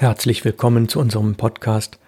Herzlich willkommen zu unserem Podcast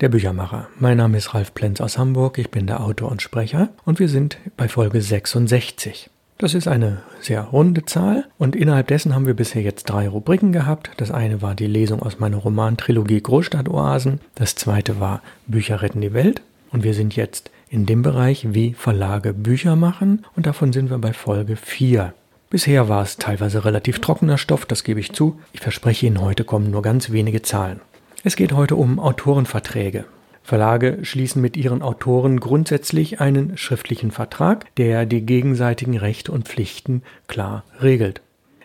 Der Büchermacher. Mein Name ist Ralf Plenz aus Hamburg, ich bin der Autor und Sprecher und wir sind bei Folge 66. Das ist eine sehr runde Zahl und innerhalb dessen haben wir bisher jetzt drei Rubriken gehabt. Das eine war die Lesung aus meiner Romantrilogie Großstadtoasen, das zweite war Bücher retten die Welt und wir sind jetzt in dem Bereich, wie Verlage Bücher machen und davon sind wir bei Folge 4. Bisher war es teilweise relativ trockener Stoff, das gebe ich zu. Ich verspreche Ihnen, heute kommen nur ganz wenige Zahlen. Es geht heute um Autorenverträge. Verlage schließen mit ihren Autoren grundsätzlich einen schriftlichen Vertrag, der die gegenseitigen Rechte und Pflichten klar regelt.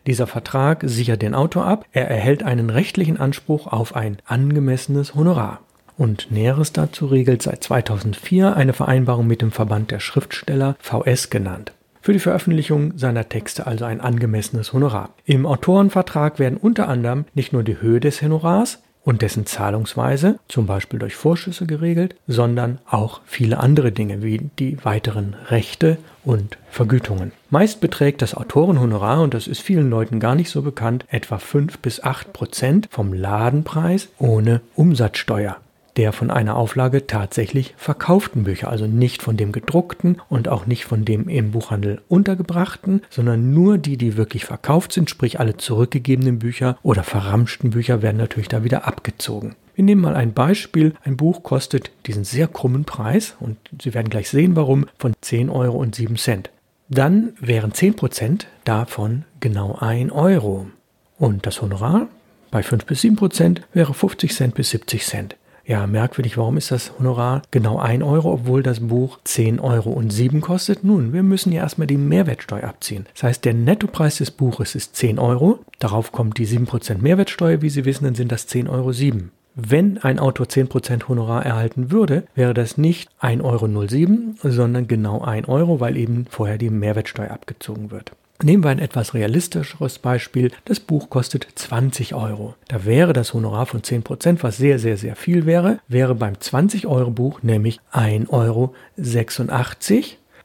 Dieser Vertrag sichert den Autor ab, er erhält einen rechtlichen Anspruch auf ein angemessenes Honorar. Und Näheres dazu regelt seit 2004 eine Vereinbarung mit dem Verband der Schriftsteller VS genannt für die Veröffentlichung seiner Texte also ein angemessenes Honorar. Im Autorenvertrag werden unter anderem nicht nur die Höhe des Honorars und dessen Zahlungsweise, zum Beispiel durch Vorschüsse geregelt, sondern auch viele andere Dinge wie die weiteren Rechte und Vergütungen. Meist beträgt das Autorenhonorar, und das ist vielen Leuten gar nicht so bekannt, etwa 5 bis 8 Prozent vom Ladenpreis ohne Umsatzsteuer der von einer Auflage tatsächlich verkauften Bücher, also nicht von dem gedruckten und auch nicht von dem im Buchhandel untergebrachten, sondern nur die, die wirklich verkauft sind, sprich alle zurückgegebenen Bücher oder verramschten Bücher werden natürlich da wieder abgezogen. Wir nehmen mal ein Beispiel. Ein Buch kostet diesen sehr krummen Preis und Sie werden gleich sehen, warum, von 10 Euro und 7 Cent. Dann wären 10% davon genau 1 Euro. Und das Honorar bei 5 bis 7% wäre 50 Cent bis 70 Cent. Ja, merkwürdig, warum ist das Honorar genau 1 Euro, obwohl das Buch 10 Euro und 7 kostet? Nun, wir müssen ja erstmal die Mehrwertsteuer abziehen. Das heißt, der Nettopreis des Buches ist 10 Euro, darauf kommt die 7% Mehrwertsteuer, wie Sie wissen, dann sind das 10,07 Euro. Wenn ein Autor 10% Honorar erhalten würde, wäre das nicht 1,07 Euro, sondern genau 1 Euro, weil eben vorher die Mehrwertsteuer abgezogen wird. Nehmen wir ein etwas realistischeres Beispiel. Das Buch kostet 20 Euro. Da wäre das Honorar von 10%, was sehr, sehr, sehr viel wäre, wäre beim 20-Euro-Buch nämlich 1,86 Euro,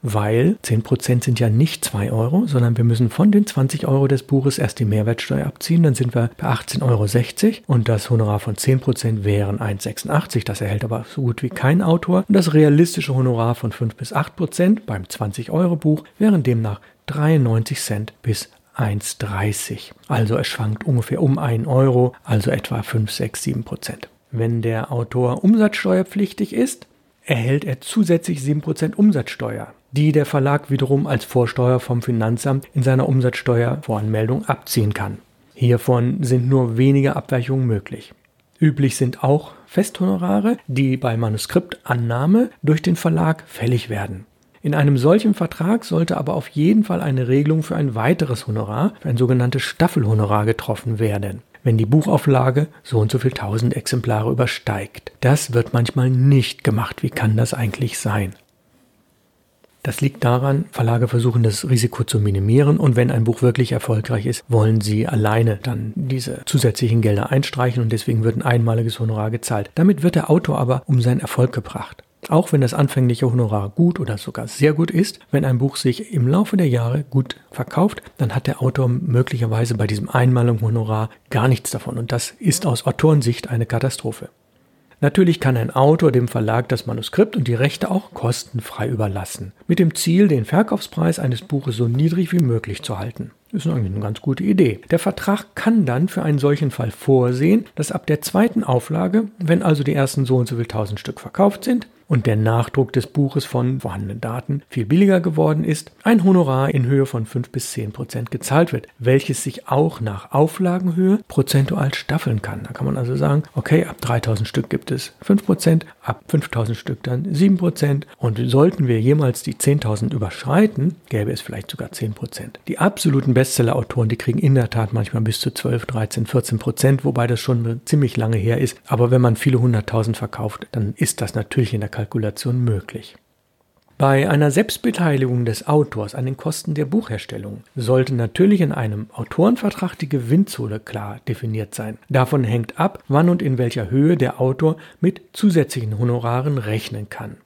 weil 10% sind ja nicht 2 Euro, sondern wir müssen von den 20 Euro des Buches erst die Mehrwertsteuer abziehen. Dann sind wir bei 18,60 Euro und das Honorar von 10% wären 1,86. Das erhält aber so gut wie kein Autor. Und das realistische Honorar von 5 bis 8% beim 20 Euro Buch wären demnach 93 Cent bis 1,30. Also es schwankt ungefähr um 1 Euro, also etwa 5, 6, 7 Prozent. Wenn der Autor umsatzsteuerpflichtig ist, erhält er zusätzlich 7% Umsatzsteuer, die der Verlag wiederum als Vorsteuer vom Finanzamt in seiner Umsatzsteuervoranmeldung abziehen kann. Hiervon sind nur wenige Abweichungen möglich. Üblich sind auch Festhonorare, die bei Manuskriptannahme durch den Verlag fällig werden. In einem solchen Vertrag sollte aber auf jeden Fall eine Regelung für ein weiteres Honorar, für ein sogenanntes Staffelhonorar getroffen werden wenn die Buchauflage so und so viel tausend Exemplare übersteigt. Das wird manchmal nicht gemacht. Wie kann das eigentlich sein? Das liegt daran, Verlage versuchen das Risiko zu minimieren und wenn ein Buch wirklich erfolgreich ist, wollen sie alleine dann diese zusätzlichen Gelder einstreichen und deswegen wird ein einmaliges Honorar gezahlt. Damit wird der Autor aber um seinen Erfolg gebracht. Auch wenn das anfängliche Honorar gut oder sogar sehr gut ist, wenn ein Buch sich im Laufe der Jahre gut verkauft, dann hat der Autor möglicherweise bei diesem einmaligen Honorar gar nichts davon. Und das ist aus Autorensicht eine Katastrophe. Natürlich kann ein Autor dem Verlag das Manuskript und die Rechte auch kostenfrei überlassen, mit dem Ziel, den Verkaufspreis eines Buches so niedrig wie möglich zu halten. Das ist eigentlich eine ganz gute Idee. Der Vertrag kann dann für einen solchen Fall vorsehen, dass ab der zweiten Auflage, wenn also die ersten so und so viel tausend Stück verkauft sind, und der Nachdruck des Buches von vorhandenen Daten viel billiger geworden ist, ein Honorar in Höhe von 5 bis 10 Prozent gezahlt wird, welches sich auch nach Auflagenhöhe prozentual staffeln kann. Da kann man also sagen, okay, ab 3000 Stück gibt es 5 Prozent, ab 5000 Stück dann 7 Prozent und sollten wir jemals die 10.000 überschreiten, gäbe es vielleicht sogar 10 Prozent. Die absoluten Bestseller-Autoren, die kriegen in der Tat manchmal bis zu 12, 13, 14 Prozent, wobei das schon ziemlich lange her ist. Aber wenn man viele hunderttausend verkauft, dann ist das natürlich in der Kalkulation möglich. Bei einer Selbstbeteiligung des Autors an den Kosten der Buchherstellung sollte natürlich in einem Autorenvertrag die Gewinnzone klar definiert sein. Davon hängt ab, wann und in welcher Höhe der Autor mit zusätzlichen Honoraren rechnen kann.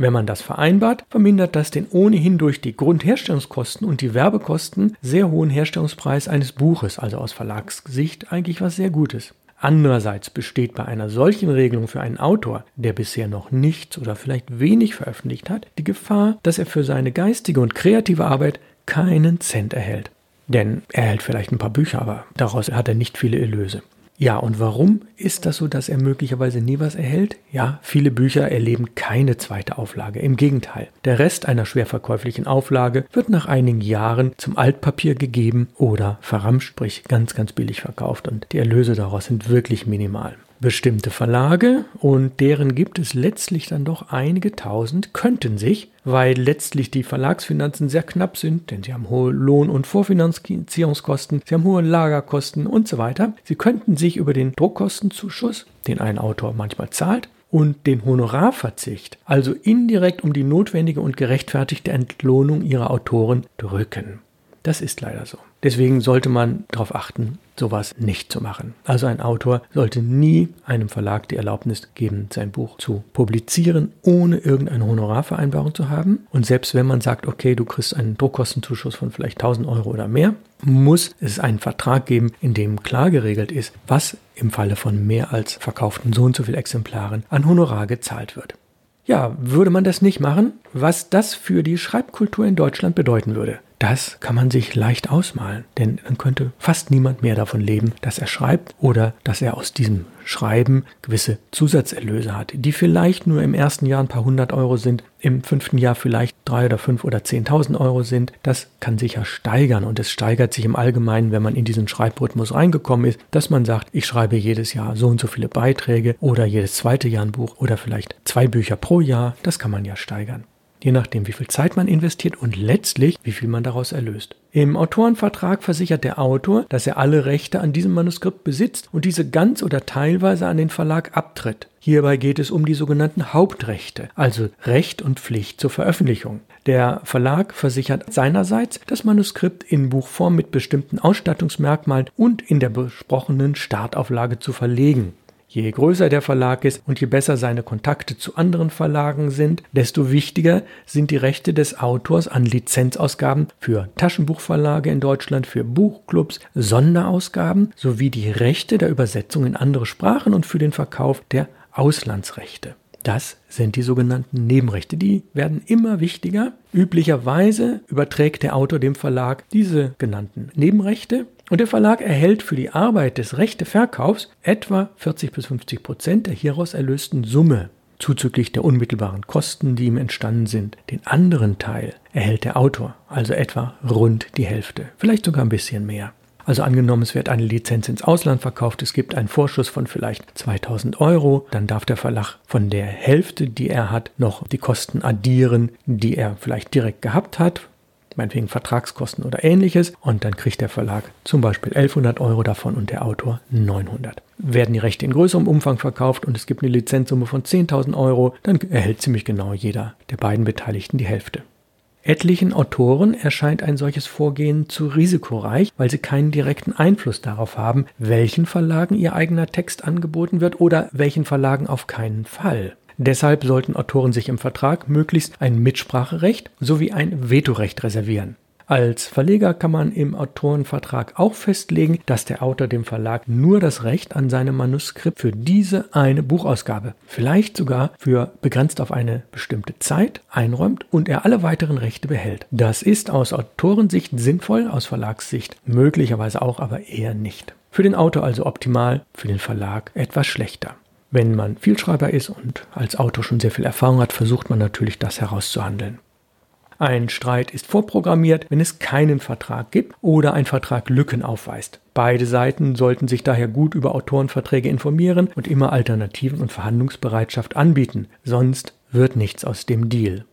Wenn man das vereinbart, vermindert das den ohnehin durch die Grundherstellungskosten und die Werbekosten sehr hohen Herstellungspreis eines Buches, also aus Verlagssicht eigentlich was sehr Gutes. Andererseits besteht bei einer solchen Regelung für einen Autor, der bisher noch nichts oder vielleicht wenig veröffentlicht hat, die Gefahr, dass er für seine geistige und kreative Arbeit keinen Cent erhält. Denn er erhält vielleicht ein paar Bücher, aber daraus hat er nicht viele Erlöse. Ja, und warum ist das so, dass er möglicherweise nie was erhält? Ja, viele Bücher erleben keine zweite Auflage. Im Gegenteil, der Rest einer schwer verkäuflichen Auflage wird nach einigen Jahren zum Altpapier gegeben oder verramscht, sprich ganz, ganz billig verkauft und die Erlöse daraus sind wirklich minimal bestimmte Verlage und deren gibt es letztlich dann doch einige tausend, könnten sich, weil letztlich die Verlagsfinanzen sehr knapp sind, denn sie haben hohe Lohn- und Vorfinanzierungskosten, sie haben hohe Lagerkosten und so weiter, sie könnten sich über den Druckkostenzuschuss, den ein Autor manchmal zahlt, und den Honorarverzicht, also indirekt um die notwendige und gerechtfertigte Entlohnung ihrer Autoren drücken. Das ist leider so. Deswegen sollte man darauf achten, sowas nicht zu machen. Also ein Autor sollte nie einem Verlag die Erlaubnis geben, sein Buch zu publizieren, ohne irgendeine Honorarvereinbarung zu haben. Und selbst wenn man sagt, okay, du kriegst einen Druckkostenzuschuss von vielleicht 1000 Euro oder mehr, muss es einen Vertrag geben, in dem klar geregelt ist, was im Falle von mehr als verkauften so und so viel Exemplaren an Honorar gezahlt wird. Ja, würde man das nicht machen, was das für die Schreibkultur in Deutschland bedeuten würde. Das kann man sich leicht ausmalen, denn dann könnte fast niemand mehr davon leben, dass er schreibt oder dass er aus diesem Schreiben gewisse Zusatzerlöse hat, die vielleicht nur im ersten Jahr ein paar hundert Euro sind, im fünften Jahr vielleicht drei oder fünf oder zehntausend Euro sind. Das kann sich ja steigern und es steigert sich im Allgemeinen, wenn man in diesen Schreibrhythmus reingekommen ist, dass man sagt, ich schreibe jedes Jahr so und so viele Beiträge oder jedes zweite Jahr ein Buch oder vielleicht zwei Bücher pro Jahr. Das kann man ja steigern je nachdem, wie viel Zeit man investiert und letztlich, wie viel man daraus erlöst. Im Autorenvertrag versichert der Autor, dass er alle Rechte an diesem Manuskript besitzt und diese ganz oder teilweise an den Verlag abtritt. Hierbei geht es um die sogenannten Hauptrechte, also Recht und Pflicht zur Veröffentlichung. Der Verlag versichert seinerseits, das Manuskript in Buchform mit bestimmten Ausstattungsmerkmalen und in der besprochenen Startauflage zu verlegen. Je größer der Verlag ist und je besser seine Kontakte zu anderen Verlagen sind, desto wichtiger sind die Rechte des Autors an Lizenzausgaben für Taschenbuchverlage in Deutschland, für Buchclubs, Sonderausgaben sowie die Rechte der Übersetzung in andere Sprachen und für den Verkauf der Auslandsrechte. Das sind die sogenannten Nebenrechte. Die werden immer wichtiger. Üblicherweise überträgt der Autor dem Verlag diese genannten Nebenrechte und der Verlag erhält für die Arbeit des Rechteverkaufs etwa 40 bis 50 Prozent der hieraus erlösten Summe zuzüglich der unmittelbaren Kosten, die ihm entstanden sind. Den anderen Teil erhält der Autor, also etwa rund die Hälfte, vielleicht sogar ein bisschen mehr. Also angenommen, es wird eine Lizenz ins Ausland verkauft, es gibt einen Vorschuss von vielleicht 2000 Euro, dann darf der Verlag von der Hälfte, die er hat, noch die Kosten addieren, die er vielleicht direkt gehabt hat, meinetwegen Vertragskosten oder ähnliches, und dann kriegt der Verlag zum Beispiel 1100 Euro davon und der Autor 900. Werden die Rechte in größerem Umfang verkauft und es gibt eine Lizenzsumme von 10.000 Euro, dann erhält ziemlich genau jeder der beiden Beteiligten die Hälfte. Etlichen Autoren erscheint ein solches Vorgehen zu risikoreich, weil sie keinen direkten Einfluss darauf haben, welchen Verlagen ihr eigener Text angeboten wird oder welchen Verlagen auf keinen Fall. Deshalb sollten Autoren sich im Vertrag möglichst ein Mitspracherecht sowie ein Vetorecht reservieren. Als Verleger kann man im Autorenvertrag auch festlegen, dass der Autor dem Verlag nur das Recht an seinem Manuskript für diese eine Buchausgabe, vielleicht sogar für begrenzt auf eine bestimmte Zeit, einräumt und er alle weiteren Rechte behält. Das ist aus Autorensicht sinnvoll, aus Verlagssicht möglicherweise auch, aber eher nicht. Für den Autor also optimal, für den Verlag etwas schlechter. Wenn man Vielschreiber ist und als Autor schon sehr viel Erfahrung hat, versucht man natürlich, das herauszuhandeln. Ein Streit ist vorprogrammiert, wenn es keinen Vertrag gibt oder ein Vertrag Lücken aufweist. Beide Seiten sollten sich daher gut über Autorenverträge informieren und immer Alternativen und Verhandlungsbereitschaft anbieten, sonst wird nichts aus dem Deal.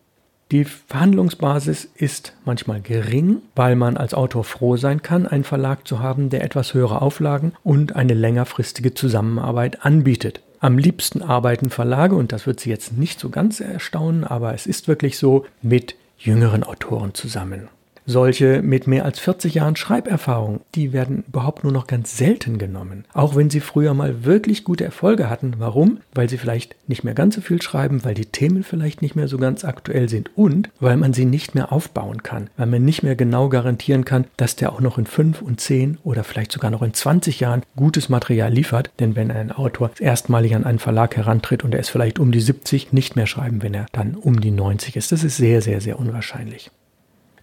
Die Verhandlungsbasis ist manchmal gering, weil man als Autor froh sein kann, einen Verlag zu haben, der etwas höhere Auflagen und eine längerfristige Zusammenarbeit anbietet. Am liebsten arbeiten Verlage, und das wird Sie jetzt nicht so ganz erstaunen, aber es ist wirklich so, mit jüngeren Autoren zusammen. Solche mit mehr als 40 Jahren Schreiberfahrung, die werden überhaupt nur noch ganz selten genommen. Auch wenn sie früher mal wirklich gute Erfolge hatten. Warum? Weil sie vielleicht nicht mehr ganz so viel schreiben, weil die Themen vielleicht nicht mehr so ganz aktuell sind und weil man sie nicht mehr aufbauen kann, weil man nicht mehr genau garantieren kann, dass der auch noch in 5 und 10 oder vielleicht sogar noch in 20 Jahren gutes Material liefert. Denn wenn ein Autor erstmalig an einen Verlag herantritt und er ist vielleicht um die 70, nicht mehr schreiben, wenn er dann um die 90 ist. Das ist sehr, sehr, sehr unwahrscheinlich.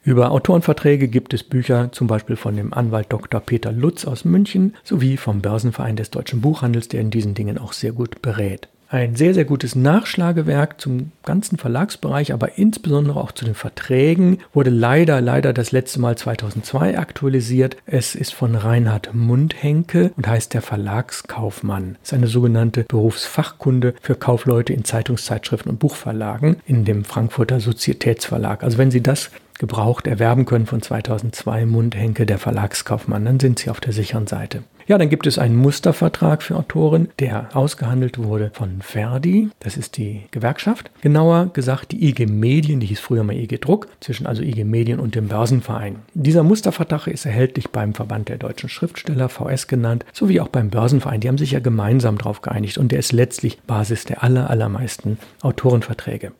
Über Autorenverträge gibt es Bücher zum Beispiel von dem Anwalt Dr. Peter Lutz aus München sowie vom Börsenverein des deutschen Buchhandels, der in diesen Dingen auch sehr gut berät. Ein sehr, sehr gutes Nachschlagewerk zum ganzen Verlagsbereich, aber insbesondere auch zu den Verträgen, wurde leider, leider das letzte Mal 2002 aktualisiert. Es ist von Reinhard Mundhenke und heißt der Verlagskaufmann. Es ist eine sogenannte Berufsfachkunde für Kaufleute in Zeitungszeitschriften und Buchverlagen in dem Frankfurter Sozietätsverlag. Also wenn Sie das gebraucht erwerben können von 2002 Mundhenke, der Verlagskaufmann. Dann sind Sie auf der sicheren Seite. Ja, dann gibt es einen Mustervertrag für Autoren, der ausgehandelt wurde von Verdi, das ist die Gewerkschaft. Genauer gesagt die IG Medien, die hieß früher mal IG Druck, zwischen also IG Medien und dem Börsenverein. Dieser Mustervertrag ist erhältlich beim Verband der deutschen Schriftsteller, VS genannt, sowie auch beim Börsenverein. Die haben sich ja gemeinsam darauf geeinigt und der ist letztlich Basis der aller, allermeisten Autorenverträge.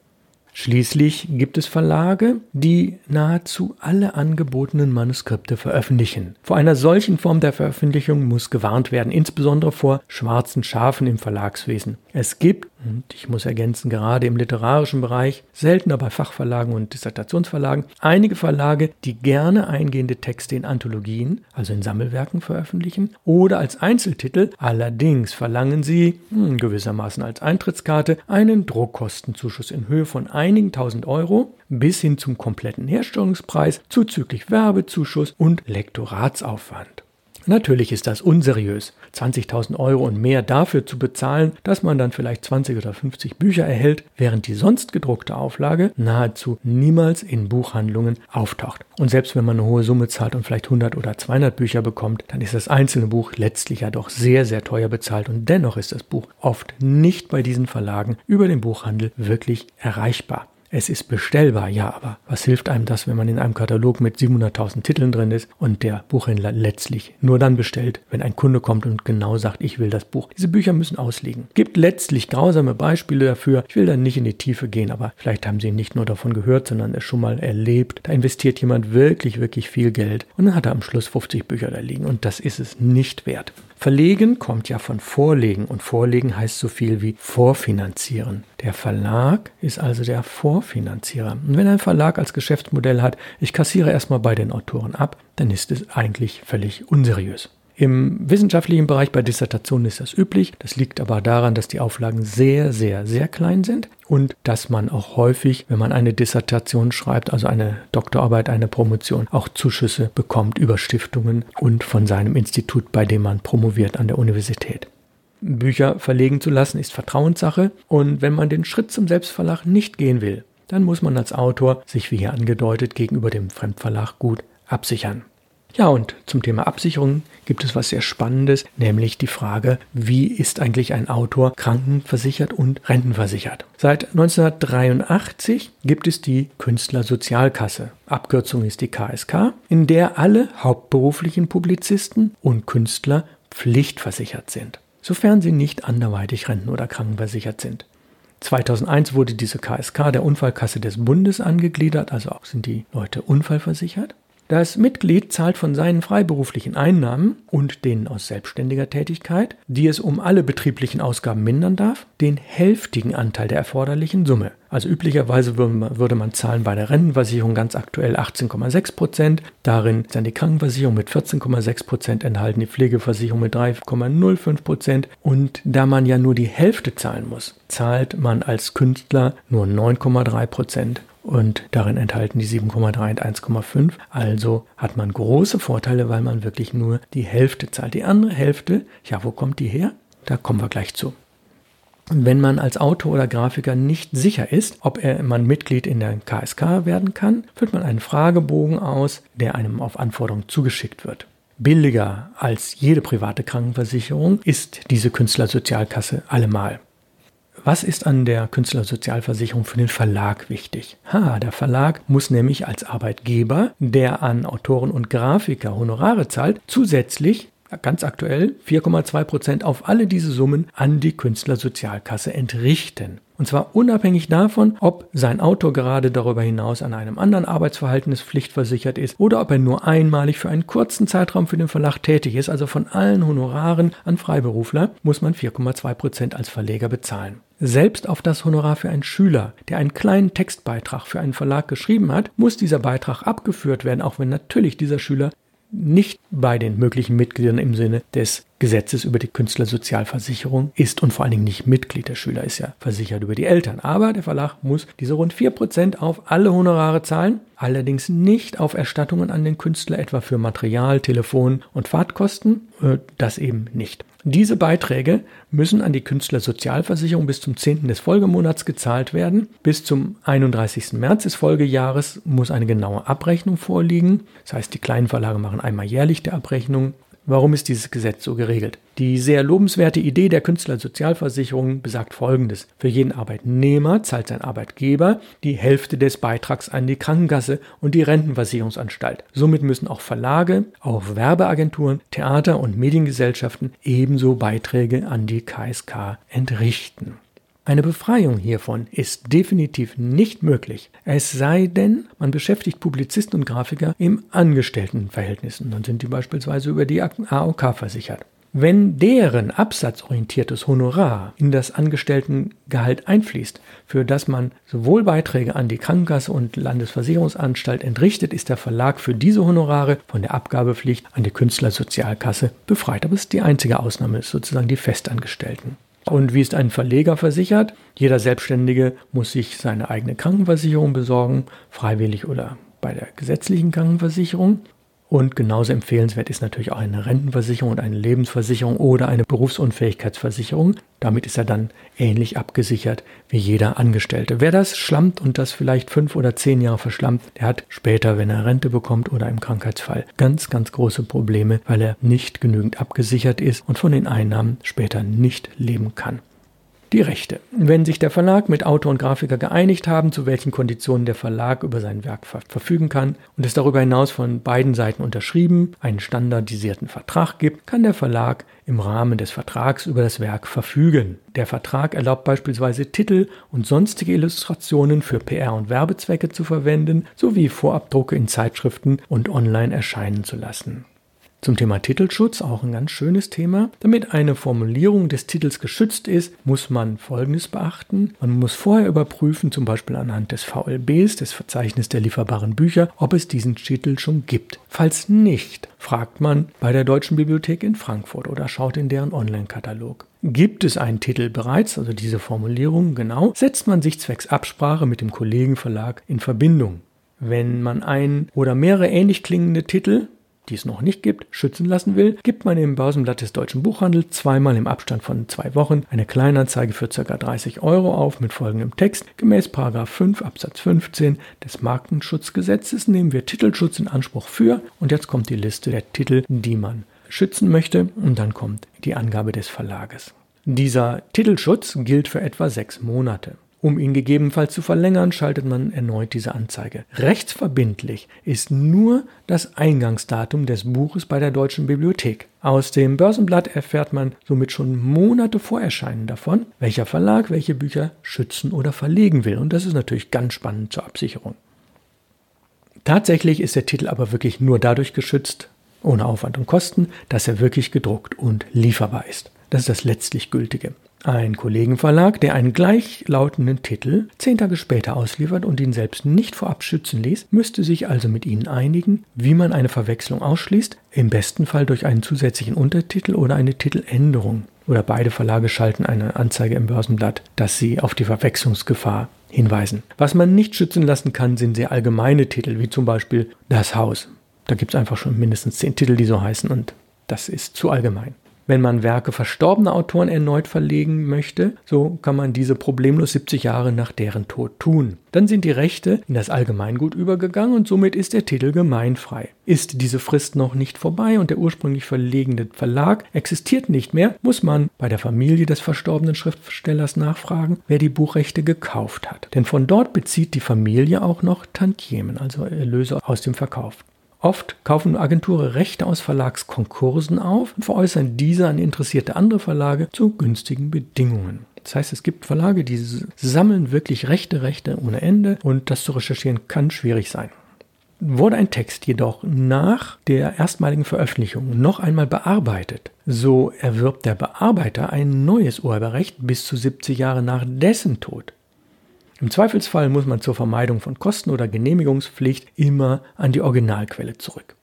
Schließlich gibt es Verlage, die nahezu alle angebotenen Manuskripte veröffentlichen. Vor einer solchen Form der Veröffentlichung muss gewarnt werden, insbesondere vor schwarzen Schafen im Verlagswesen. Es gibt, und ich muss ergänzen, gerade im literarischen Bereich, seltener bei Fachverlagen und Dissertationsverlagen, einige Verlage, die gerne eingehende Texte in Anthologien, also in Sammelwerken veröffentlichen, oder als Einzeltitel. Allerdings verlangen sie, hm, gewissermaßen als Eintrittskarte, einen Druckkostenzuschuss in Höhe von einigen tausend Euro bis hin zum kompletten Herstellungspreis zuzüglich Werbezuschuss und Lektoratsaufwand. Natürlich ist das unseriös, 20.000 Euro und mehr dafür zu bezahlen, dass man dann vielleicht 20 oder 50 Bücher erhält, während die sonst gedruckte Auflage nahezu niemals in Buchhandlungen auftaucht. Und selbst wenn man eine hohe Summe zahlt und vielleicht 100 oder 200 Bücher bekommt, dann ist das einzelne Buch letztlich ja doch sehr, sehr teuer bezahlt und dennoch ist das Buch oft nicht bei diesen Verlagen über den Buchhandel wirklich erreichbar. Es ist bestellbar, ja, aber was hilft einem das, wenn man in einem Katalog mit 700.000 Titeln drin ist und der Buchhändler letztlich nur dann bestellt, wenn ein Kunde kommt und genau sagt, ich will das Buch. Diese Bücher müssen ausliegen. Gibt letztlich grausame Beispiele dafür. Ich will da nicht in die Tiefe gehen, aber vielleicht haben Sie nicht nur davon gehört, sondern es schon mal erlebt. Da investiert jemand wirklich, wirklich viel Geld und dann hat er am Schluss 50 Bücher da liegen und das ist es nicht wert. Verlegen kommt ja von Vorlegen und Vorlegen heißt so viel wie Vorfinanzieren. Der Verlag ist also der Vorfinanzierer. Und wenn ein Verlag als Geschäftsmodell hat, ich kassiere erstmal bei den Autoren ab, dann ist es eigentlich völlig unseriös. Im wissenschaftlichen Bereich bei Dissertationen ist das üblich. Das liegt aber daran, dass die Auflagen sehr, sehr, sehr klein sind und dass man auch häufig, wenn man eine Dissertation schreibt, also eine Doktorarbeit, eine Promotion, auch Zuschüsse bekommt über Stiftungen und von seinem Institut, bei dem man promoviert an der Universität. Bücher verlegen zu lassen ist Vertrauenssache und wenn man den Schritt zum Selbstverlag nicht gehen will, dann muss man als Autor sich wie hier angedeutet gegenüber dem Fremdverlag gut absichern. Ja, und zum Thema Absicherung gibt es was sehr Spannendes, nämlich die Frage, wie ist eigentlich ein Autor krankenversichert und rentenversichert? Seit 1983 gibt es die Künstlersozialkasse, Abkürzung ist die KSK, in der alle hauptberuflichen Publizisten und Künstler pflichtversichert sind, sofern sie nicht anderweitig renten- oder krankenversichert sind. 2001 wurde diese KSK der Unfallkasse des Bundes angegliedert, also auch sind die Leute unfallversichert. Das Mitglied zahlt von seinen freiberuflichen Einnahmen und denen aus selbstständiger Tätigkeit, die es um alle betrieblichen Ausgaben mindern darf, den hälftigen Anteil der erforderlichen Summe. Also üblicherweise würde man zahlen bei der Rentenversicherung ganz aktuell 18,6 Prozent. Darin dann die Krankenversicherung mit 14,6 Prozent enthalten, die Pflegeversicherung mit 3,05 Prozent. Und da man ja nur die Hälfte zahlen muss, zahlt man als Künstler nur 9,3 Prozent und darin enthalten die 7,3 und 1,5. Also hat man große Vorteile, weil man wirklich nur die Hälfte zahlt. Die andere Hälfte, ja, wo kommt die her? Da kommen wir gleich zu. Wenn man als Autor oder Grafiker nicht sicher ist, ob er, man Mitglied in der KSK werden kann, füllt man einen Fragebogen aus, der einem auf Anforderung zugeschickt wird. Billiger als jede private Krankenversicherung ist diese Künstlersozialkasse allemal. Was ist an der Künstlersozialversicherung für den Verlag wichtig? Ha, der Verlag muss nämlich als Arbeitgeber, der an Autoren und Grafiker Honorare zahlt, zusätzlich ganz aktuell 4,2 Prozent auf alle diese Summen an die Künstlersozialkasse entrichten. Und zwar unabhängig davon, ob sein Autor gerade darüber hinaus an einem anderen Arbeitsverhältnis pflichtversichert ist oder ob er nur einmalig für einen kurzen Zeitraum für den Verlag tätig ist. Also von allen Honoraren an Freiberufler muss man 4,2 Prozent als Verleger bezahlen. Selbst auf das Honorar für einen Schüler, der einen kleinen Textbeitrag für einen Verlag geschrieben hat, muss dieser Beitrag abgeführt werden, auch wenn natürlich dieser Schüler nicht bei den möglichen Mitgliedern im Sinne des Gesetzes über die Künstlersozialversicherung ist und vor allen Dingen nicht Mitglied. Der Schüler ist ja versichert über die Eltern. Aber der Verlag muss diese rund 4% auf alle Honorare zahlen, allerdings nicht auf Erstattungen an den Künstler, etwa für Material, Telefon und Fahrtkosten. Äh, das eben nicht. Diese Beiträge müssen an die Künstlersozialversicherung bis zum 10. des Folgemonats gezahlt werden. Bis zum 31. März des Folgejahres muss eine genaue Abrechnung vorliegen. Das heißt, die kleinen Verlage machen einmal jährlich die Abrechnung Warum ist dieses Gesetz so geregelt? Die sehr lobenswerte Idee der Künstlersozialversicherung besagt Folgendes. Für jeden Arbeitnehmer zahlt sein Arbeitgeber die Hälfte des Beitrags an die Krankenkasse und die Rentenversicherungsanstalt. Somit müssen auch Verlage, auch Werbeagenturen, Theater und Mediengesellschaften ebenso Beiträge an die KSK entrichten. Eine Befreiung hiervon ist definitiv nicht möglich, es sei denn, man beschäftigt Publizisten und Grafiker im Angestelltenverhältnis und dann sind die beispielsweise über die AOK versichert. Wenn deren absatzorientiertes Honorar in das Angestelltengehalt einfließt, für das man sowohl Beiträge an die Krankenkasse und Landesversicherungsanstalt entrichtet, ist der Verlag für diese Honorare von der Abgabepflicht an die Künstlersozialkasse befreit. Aber es ist die einzige Ausnahme, sozusagen die Festangestellten. Und wie ist ein Verleger versichert? Jeder Selbstständige muss sich seine eigene Krankenversicherung besorgen, freiwillig oder bei der gesetzlichen Krankenversicherung. Und genauso empfehlenswert ist natürlich auch eine Rentenversicherung und eine Lebensversicherung oder eine Berufsunfähigkeitsversicherung. Damit ist er dann ähnlich abgesichert wie jeder Angestellte. Wer das schlammt und das vielleicht fünf oder zehn Jahre verschlammt, der hat später, wenn er Rente bekommt oder im Krankheitsfall, ganz, ganz große Probleme, weil er nicht genügend abgesichert ist und von den Einnahmen später nicht leben kann die Rechte. Wenn sich der Verlag mit Autor und Grafiker geeinigt haben, zu welchen Konditionen der Verlag über sein Werk ver verfügen kann und es darüber hinaus von beiden Seiten unterschrieben einen standardisierten Vertrag gibt, kann der Verlag im Rahmen des Vertrags über das Werk verfügen. Der Vertrag erlaubt beispielsweise Titel und sonstige Illustrationen für PR- und Werbezwecke zu verwenden, sowie Vorabdrucke in Zeitschriften und online erscheinen zu lassen. Zum Thema Titelschutz auch ein ganz schönes Thema. Damit eine Formulierung des Titels geschützt ist, muss man Folgendes beachten. Man muss vorher überprüfen, zum Beispiel anhand des VLBs, des Verzeichnisses der lieferbaren Bücher, ob es diesen Titel schon gibt. Falls nicht, fragt man bei der Deutschen Bibliothek in Frankfurt oder schaut in deren Online-Katalog. Gibt es einen Titel bereits, also diese Formulierung genau, setzt man sich zwecks Absprache mit dem Kollegenverlag in Verbindung. Wenn man ein oder mehrere ähnlich klingende Titel die es noch nicht gibt, schützen lassen will, gibt man im Börsenblatt des Deutschen Buchhandels zweimal im Abstand von zwei Wochen eine Kleinanzeige für ca. 30 Euro auf mit folgendem Text. Gemäß 5 Absatz 15 des Markenschutzgesetzes nehmen wir Titelschutz in Anspruch für und jetzt kommt die Liste der Titel, die man schützen möchte und dann kommt die Angabe des Verlages. Dieser Titelschutz gilt für etwa sechs Monate. Um ihn gegebenenfalls zu verlängern, schaltet man erneut diese Anzeige. Rechtsverbindlich ist nur das Eingangsdatum des Buches bei der Deutschen Bibliothek. Aus dem Börsenblatt erfährt man somit schon Monate vor Erscheinen davon, welcher Verlag welche Bücher schützen oder verlegen will. Und das ist natürlich ganz spannend zur Absicherung. Tatsächlich ist der Titel aber wirklich nur dadurch geschützt, ohne Aufwand und Kosten, dass er wirklich gedruckt und lieferbar ist. Das ist das letztlich Gültige. Ein Kollegenverlag, der einen gleichlautenden Titel zehn Tage später ausliefert und ihn selbst nicht vorab schützen ließ, müsste sich also mit ihnen einigen, wie man eine Verwechslung ausschließt, im besten Fall durch einen zusätzlichen Untertitel oder eine Titeländerung. Oder beide Verlage schalten eine Anzeige im Börsenblatt, dass sie auf die Verwechslungsgefahr hinweisen. Was man nicht schützen lassen kann, sind sehr allgemeine Titel, wie zum Beispiel Das Haus. Da gibt es einfach schon mindestens zehn Titel, die so heißen und das ist zu allgemein. Wenn man Werke verstorbener Autoren erneut verlegen möchte, so kann man diese problemlos 70 Jahre nach deren Tod tun. Dann sind die Rechte in das Allgemeingut übergegangen und somit ist der Titel gemeinfrei. Ist diese Frist noch nicht vorbei und der ursprünglich verlegende Verlag existiert nicht mehr, muss man bei der Familie des verstorbenen Schriftstellers nachfragen, wer die Buchrechte gekauft hat. Denn von dort bezieht die Familie auch noch Tantiemen, also Erlöse aus dem Verkauf. Oft kaufen Agenturen Rechte aus Verlagskonkursen auf und veräußern diese an interessierte andere Verlage zu günstigen Bedingungen. Das heißt, es gibt Verlage, die sammeln wirklich Rechte, Rechte ohne Ende und das zu recherchieren kann schwierig sein. Wurde ein Text jedoch nach der erstmaligen Veröffentlichung noch einmal bearbeitet, so erwirbt der Bearbeiter ein neues Urheberrecht bis zu 70 Jahre nach dessen Tod. Im Zweifelsfall muss man zur Vermeidung von Kosten oder Genehmigungspflicht immer an die Originalquelle zurück.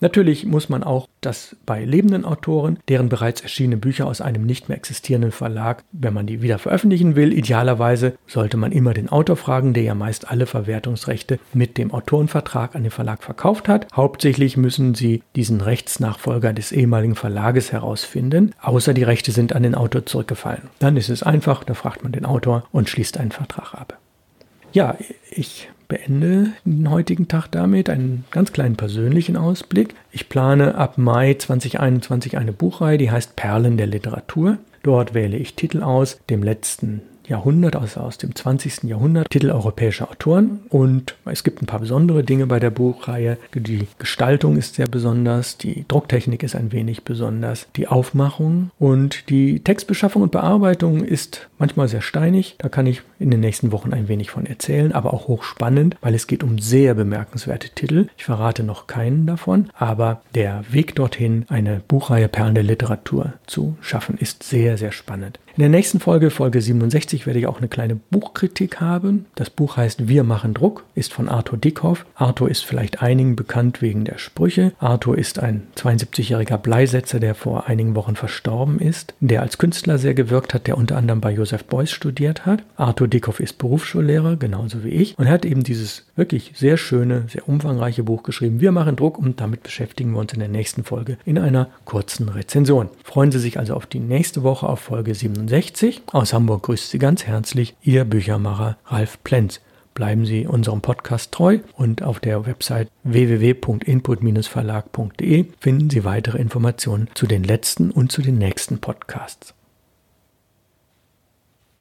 Natürlich muss man auch das bei lebenden Autoren, deren bereits erschienene Bücher aus einem nicht mehr existierenden Verlag, wenn man die wieder veröffentlichen will, idealerweise sollte man immer den Autor fragen, der ja meist alle Verwertungsrechte mit dem Autorenvertrag an den Verlag verkauft hat. Hauptsächlich müssen sie diesen Rechtsnachfolger des ehemaligen Verlages herausfinden, außer die Rechte sind an den Autor zurückgefallen. Dann ist es einfach, da fragt man den Autor und schließt einen Vertrag ab. Ja, ich beende den heutigen Tag damit, einen ganz kleinen persönlichen Ausblick. Ich plane ab Mai 2021 eine Buchreihe, die heißt Perlen der Literatur. Dort wähle ich Titel aus dem letzten Jahrhundert, also aus dem 20. Jahrhundert, Titel europäischer Autoren. Und es gibt ein paar besondere Dinge bei der Buchreihe. Die Gestaltung ist sehr besonders, die Drucktechnik ist ein wenig besonders, die Aufmachung und die Textbeschaffung und Bearbeitung ist manchmal sehr steinig. Da kann ich in den nächsten Wochen ein wenig von erzählen, aber auch hochspannend, weil es geht um sehr bemerkenswerte Titel. Ich verrate noch keinen davon, aber der Weg dorthin, eine Buchreihe Perlen der Literatur zu schaffen, ist sehr, sehr spannend. In der nächsten Folge, Folge 67, werde ich auch eine kleine Buchkritik haben. Das Buch heißt Wir machen Druck, ist von Arthur Dickhoff. Arthur ist vielleicht einigen bekannt wegen der Sprüche. Arthur ist ein 72-jähriger Bleisetzer, der vor einigen Wochen verstorben ist, der als Künstler sehr gewirkt hat, der unter anderem bei Joseph Beuys studiert hat. Arthur Dickhoff ist Berufsschullehrer, genauso wie ich, und hat eben dieses wirklich sehr schöne, sehr umfangreiche Buch geschrieben. Wir machen Druck und damit beschäftigen wir uns in der nächsten Folge in einer kurzen Rezension. Freuen Sie sich also auf die nächste Woche auf Folge 67. 1960. Aus Hamburg grüßt Sie ganz herzlich Ihr Büchermacher Ralf Plenz. Bleiben Sie unserem Podcast treu und auf der Website www.input-verlag.de finden Sie weitere Informationen zu den letzten und zu den nächsten Podcasts.